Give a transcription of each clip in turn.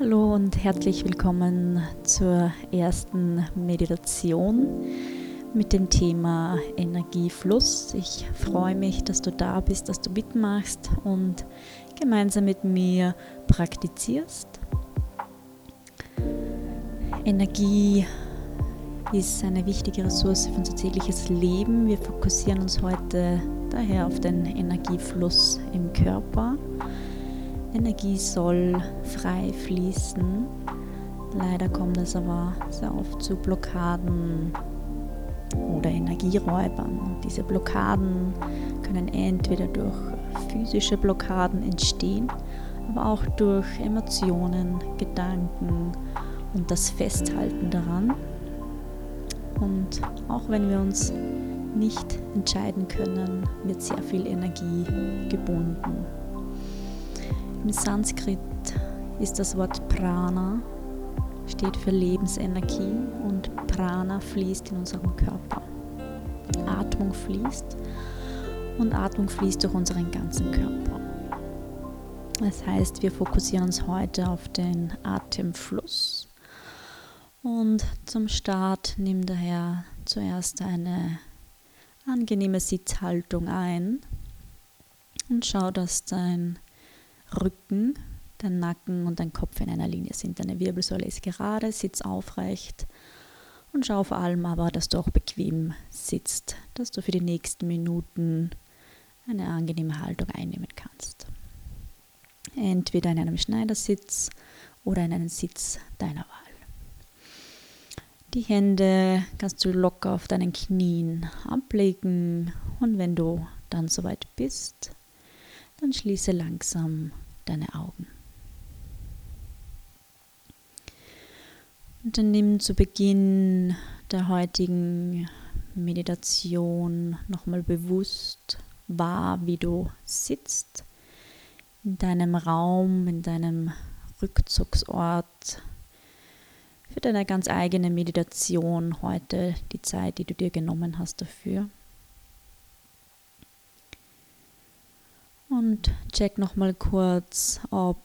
Hallo und herzlich willkommen zur ersten Meditation mit dem Thema Energiefluss. Ich freue mich, dass du da bist, dass du mitmachst und gemeinsam mit mir praktizierst. Energie ist eine wichtige Ressource für unser tägliches Leben. Wir fokussieren uns heute daher auf den Energiefluss im Körper. Energie soll frei fließen. Leider kommt es aber sehr oft zu Blockaden oder Energieräubern. Diese Blockaden können entweder durch physische Blockaden entstehen, aber auch durch Emotionen, Gedanken und das Festhalten daran. Und auch wenn wir uns nicht entscheiden können, wird sehr viel Energie gebunden. Im Sanskrit ist das Wort Prana, steht für Lebensenergie und Prana fließt in unserem Körper. Atmung fließt und Atmung fließt durch unseren ganzen Körper. Das heißt, wir fokussieren uns heute auf den Atemfluss. Und zum Start nimm daher zuerst eine angenehme Sitzhaltung ein und schau, dass dein Rücken, dein Nacken und dein Kopf in einer Linie sind. Deine Wirbelsäule ist gerade, sitz aufrecht und schau vor allem aber, dass du auch bequem sitzt, dass du für die nächsten Minuten eine angenehme Haltung einnehmen kannst. Entweder in einem Schneidersitz oder in einem Sitz deiner Wahl. Die Hände kannst du locker auf deinen Knien ablegen und wenn du dann soweit bist, dann schließe langsam deine Augen. Und dann nimm zu Beginn der heutigen Meditation nochmal bewusst wahr, wie du sitzt in deinem Raum, in deinem Rückzugsort für deine ganz eigene Meditation heute, die Zeit, die du dir genommen hast dafür. Und check nochmal kurz, ob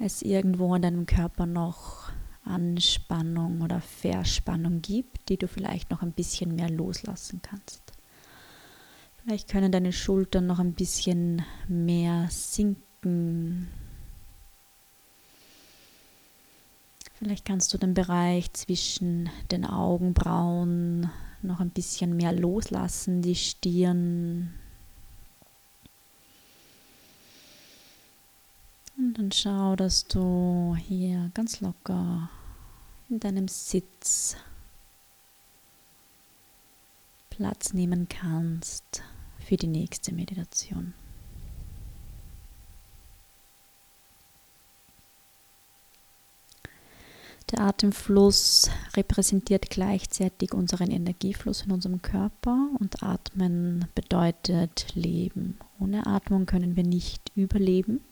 es irgendwo in deinem Körper noch Anspannung oder Verspannung gibt, die du vielleicht noch ein bisschen mehr loslassen kannst. Vielleicht können deine Schultern noch ein bisschen mehr sinken. Vielleicht kannst du den Bereich zwischen den Augenbrauen noch ein bisschen mehr loslassen, die Stirn, Und dann schau, dass du hier ganz locker in deinem Sitz Platz nehmen kannst für die nächste Meditation. Der Atemfluss repräsentiert gleichzeitig unseren Energiefluss in unserem Körper und Atmen bedeutet Leben. Ohne Atmung können wir nicht überleben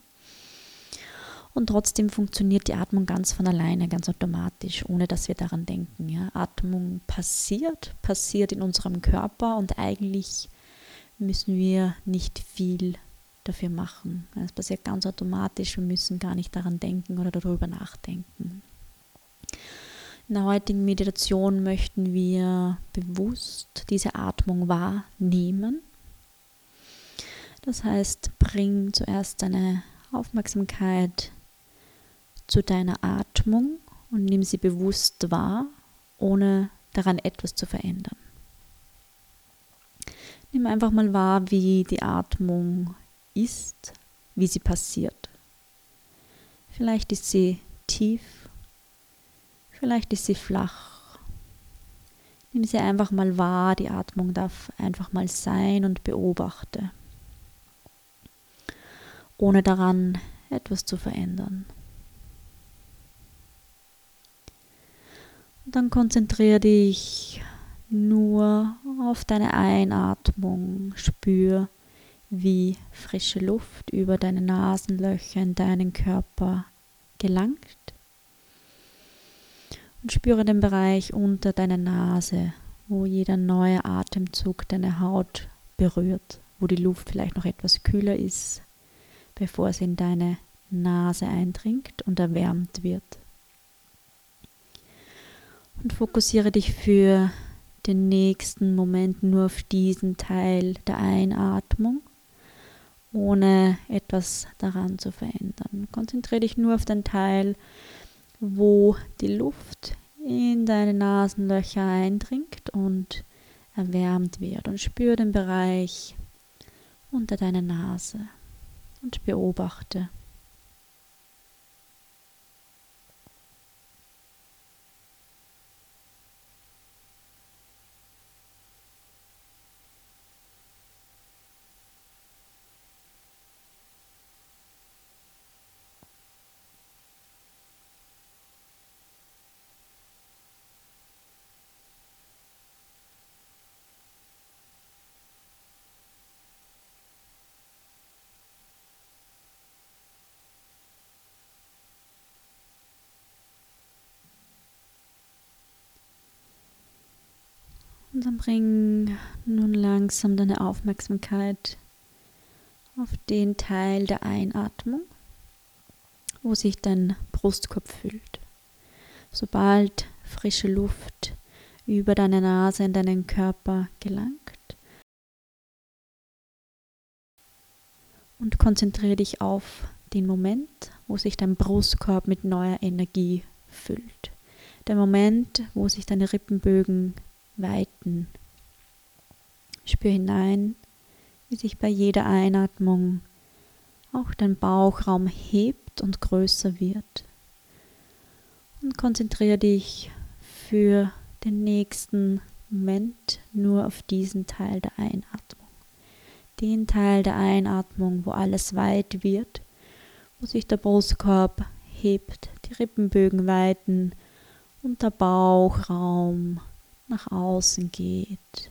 und trotzdem funktioniert die Atmung ganz von alleine, ganz automatisch, ohne dass wir daran denken. Ja. Atmung passiert, passiert in unserem Körper und eigentlich müssen wir nicht viel dafür machen. Es passiert ganz automatisch, wir müssen gar nicht daran denken oder darüber nachdenken. In der heutigen Meditation möchten wir bewusst diese Atmung wahrnehmen. Das heißt, bring zuerst deine Aufmerksamkeit zu deiner Atmung und nimm sie bewusst wahr, ohne daran etwas zu verändern. Nimm einfach mal wahr, wie die Atmung ist, wie sie passiert. Vielleicht ist sie tief, vielleicht ist sie flach. Nimm sie einfach mal wahr, die Atmung darf einfach mal sein und beobachte, ohne daran etwas zu verändern. Dann konzentriere dich nur auf deine Einatmung. Spür, wie frische Luft über deine Nasenlöcher in deinen Körper gelangt. Und spüre den Bereich unter deiner Nase, wo jeder neue Atemzug deine Haut berührt, wo die Luft vielleicht noch etwas kühler ist, bevor sie in deine Nase eindringt und erwärmt wird. Und fokussiere dich für den nächsten Moment nur auf diesen Teil der Einatmung, ohne etwas daran zu verändern. Konzentriere dich nur auf den Teil, wo die Luft in deine Nasenlöcher eindringt und erwärmt wird. Und spüre den Bereich unter deiner Nase und beobachte. Und dann bring nun langsam deine Aufmerksamkeit auf den Teil der Einatmung, wo sich dein Brustkorb füllt. Sobald frische Luft über deine Nase in deinen Körper gelangt. Und konzentriere dich auf den Moment, wo sich dein Brustkorb mit neuer Energie füllt. Der Moment, wo sich deine Rippenbögen weiten. Spür hinein, wie sich bei jeder Einatmung auch dein Bauchraum hebt und größer wird. Und konzentriere dich für den nächsten Moment nur auf diesen Teil der Einatmung. Den Teil der Einatmung, wo alles weit wird, wo sich der Brustkorb hebt, die Rippenbögen weiten und der Bauchraum nach außen geht.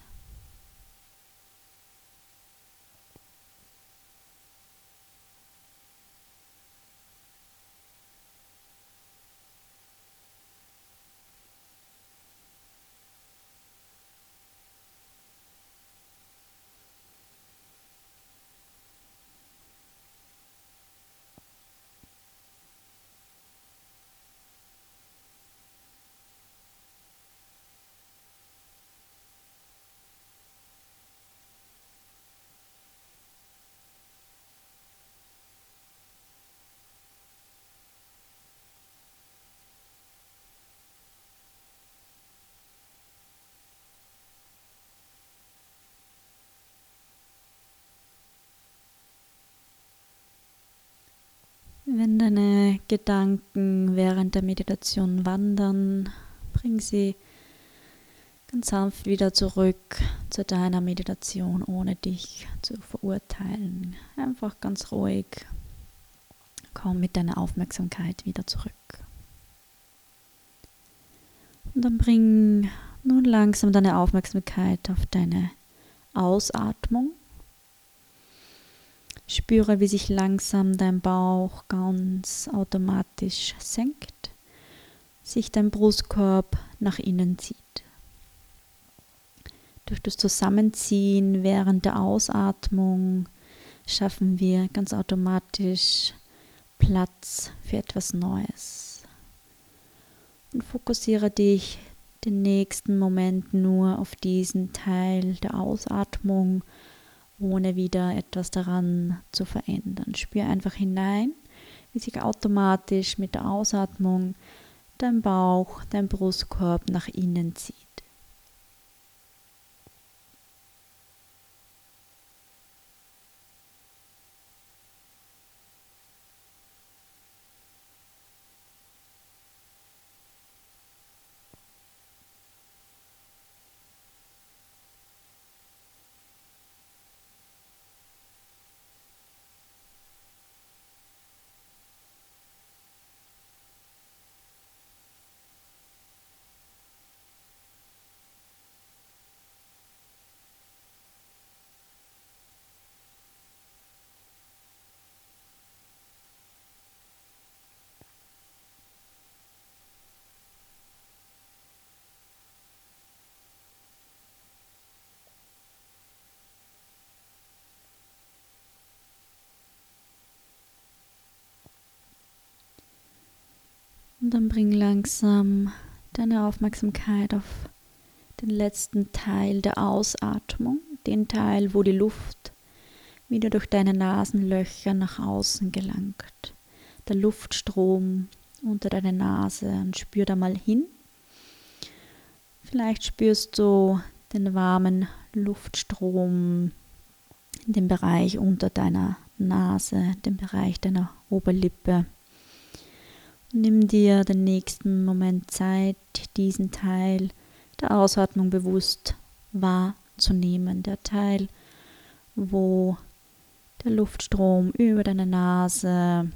Wenn deine Gedanken während der Meditation wandern, bring sie ganz sanft wieder zurück zu deiner Meditation, ohne dich zu verurteilen. Einfach ganz ruhig. Komm mit deiner Aufmerksamkeit wieder zurück. Und dann bring nun langsam deine Aufmerksamkeit auf deine Ausatmung. Spüre, wie sich langsam dein Bauch ganz automatisch senkt, sich dein Brustkorb nach innen zieht. Durch das Zusammenziehen während der Ausatmung schaffen wir ganz automatisch Platz für etwas Neues. Und fokussiere dich den nächsten Moment nur auf diesen Teil der Ausatmung ohne wieder etwas daran zu verändern. Spür einfach hinein, wie sich automatisch mit der Ausatmung dein Bauch, dein Brustkorb nach innen zieht. Und dann bring langsam deine Aufmerksamkeit auf den letzten Teil der Ausatmung, den Teil, wo die Luft wieder durch deine Nasenlöcher nach außen gelangt. Der Luftstrom unter deine Nase und spür da mal hin. Vielleicht spürst du den warmen Luftstrom in dem Bereich unter deiner Nase, dem Bereich deiner Oberlippe. Nimm dir den nächsten Moment Zeit, diesen Teil der Ausatmung bewusst wahrzunehmen. Der Teil, wo der Luftstrom über deine Nase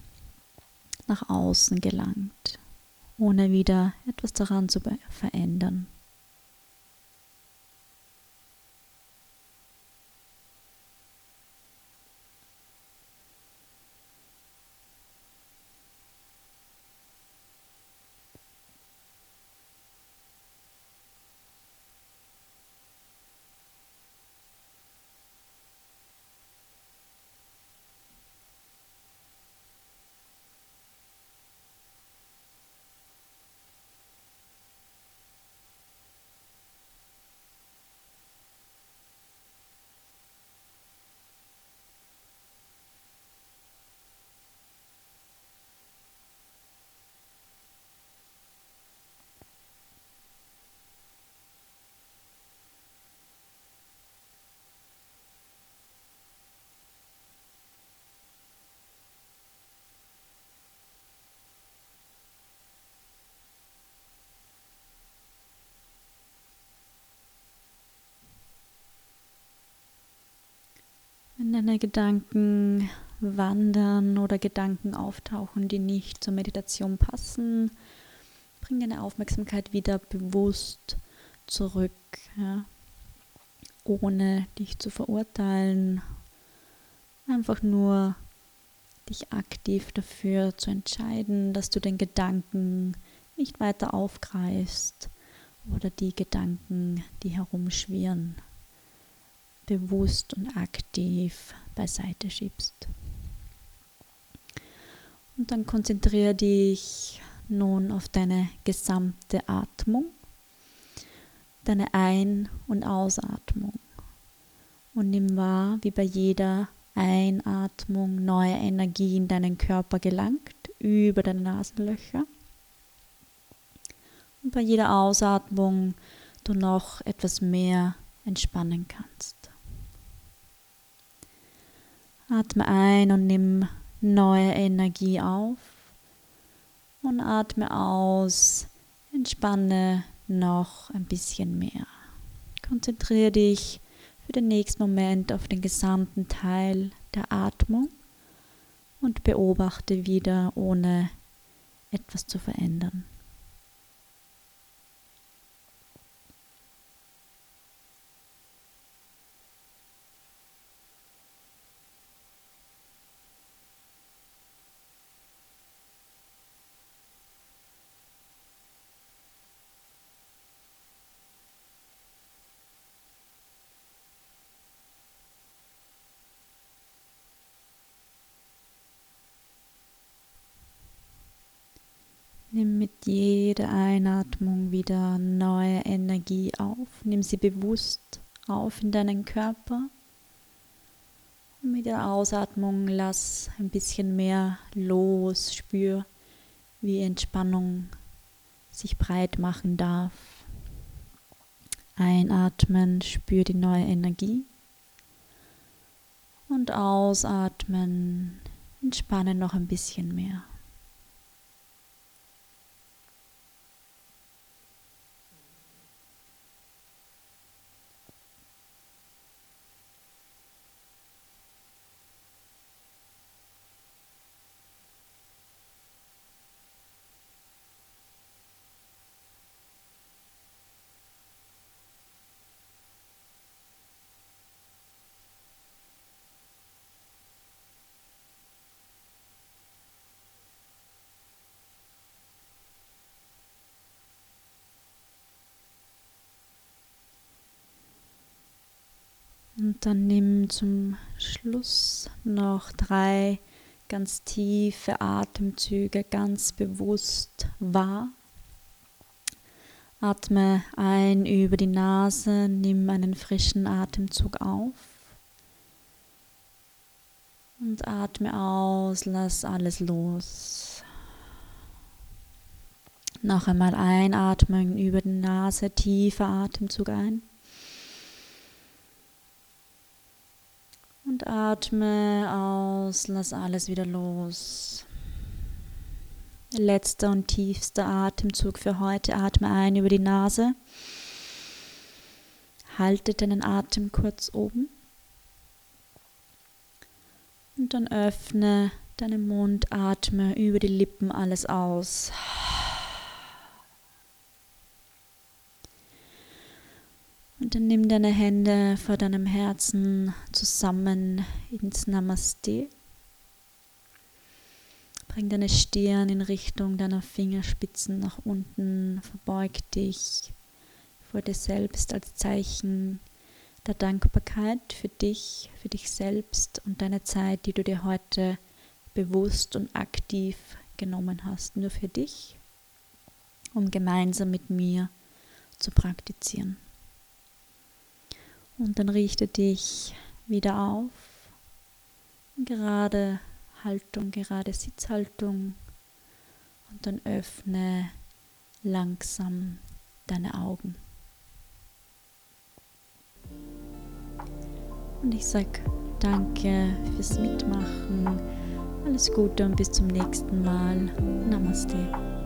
nach außen gelangt, ohne wieder etwas daran zu verändern. Wenn deine Gedanken wandern oder Gedanken auftauchen, die nicht zur Meditation passen, bring deine Aufmerksamkeit wieder bewusst zurück, ja? ohne dich zu verurteilen. Einfach nur dich aktiv dafür zu entscheiden, dass du den Gedanken nicht weiter aufgreifst oder die Gedanken, die herumschwirren, bewusst und aktiv beiseite schiebst. Und dann konzentriere dich nun auf deine gesamte Atmung, deine Ein- und Ausatmung. Und nimm wahr, wie bei jeder Einatmung neue Energie in deinen Körper gelangt, über deine Nasenlöcher. Und bei jeder Ausatmung du noch etwas mehr entspannen kannst. Atme ein und nimm neue Energie auf und atme aus. Entspanne noch ein bisschen mehr. Konzentriere dich für den nächsten Moment auf den gesamten Teil der Atmung und beobachte wieder, ohne etwas zu verändern. Nimm mit jeder Einatmung wieder neue Energie auf. Nimm sie bewusst auf in deinen Körper. Und mit der Ausatmung lass ein bisschen mehr los. Spür, wie Entspannung sich breit machen darf. Einatmen, spür die neue Energie. Und ausatmen, entspanne noch ein bisschen mehr. Und dann nimm zum Schluss noch drei ganz tiefe Atemzüge ganz bewusst wahr. Atme ein über die Nase, nimm einen frischen Atemzug auf. Und atme aus, lass alles los. Noch einmal einatmen über die Nase, tiefer Atemzug ein. Und atme aus, lass alles wieder los. Letzter und tiefster Atemzug für heute. Atme ein über die Nase. Halte deinen Atem kurz oben. Und dann öffne deinen Mund, atme über die Lippen alles aus. Dann nimm deine Hände vor deinem Herzen zusammen ins Namaste. Bring deine Stirn in Richtung deiner Fingerspitzen nach unten, verbeug dich vor dir selbst als Zeichen der Dankbarkeit für dich, für dich selbst und deine Zeit, die du dir heute bewusst und aktiv genommen hast, nur für dich, um gemeinsam mit mir zu praktizieren. Und dann richte dich wieder auf. Gerade Haltung, gerade Sitzhaltung. Und dann öffne langsam deine Augen. Und ich sage danke fürs Mitmachen. Alles Gute und bis zum nächsten Mal. Namaste.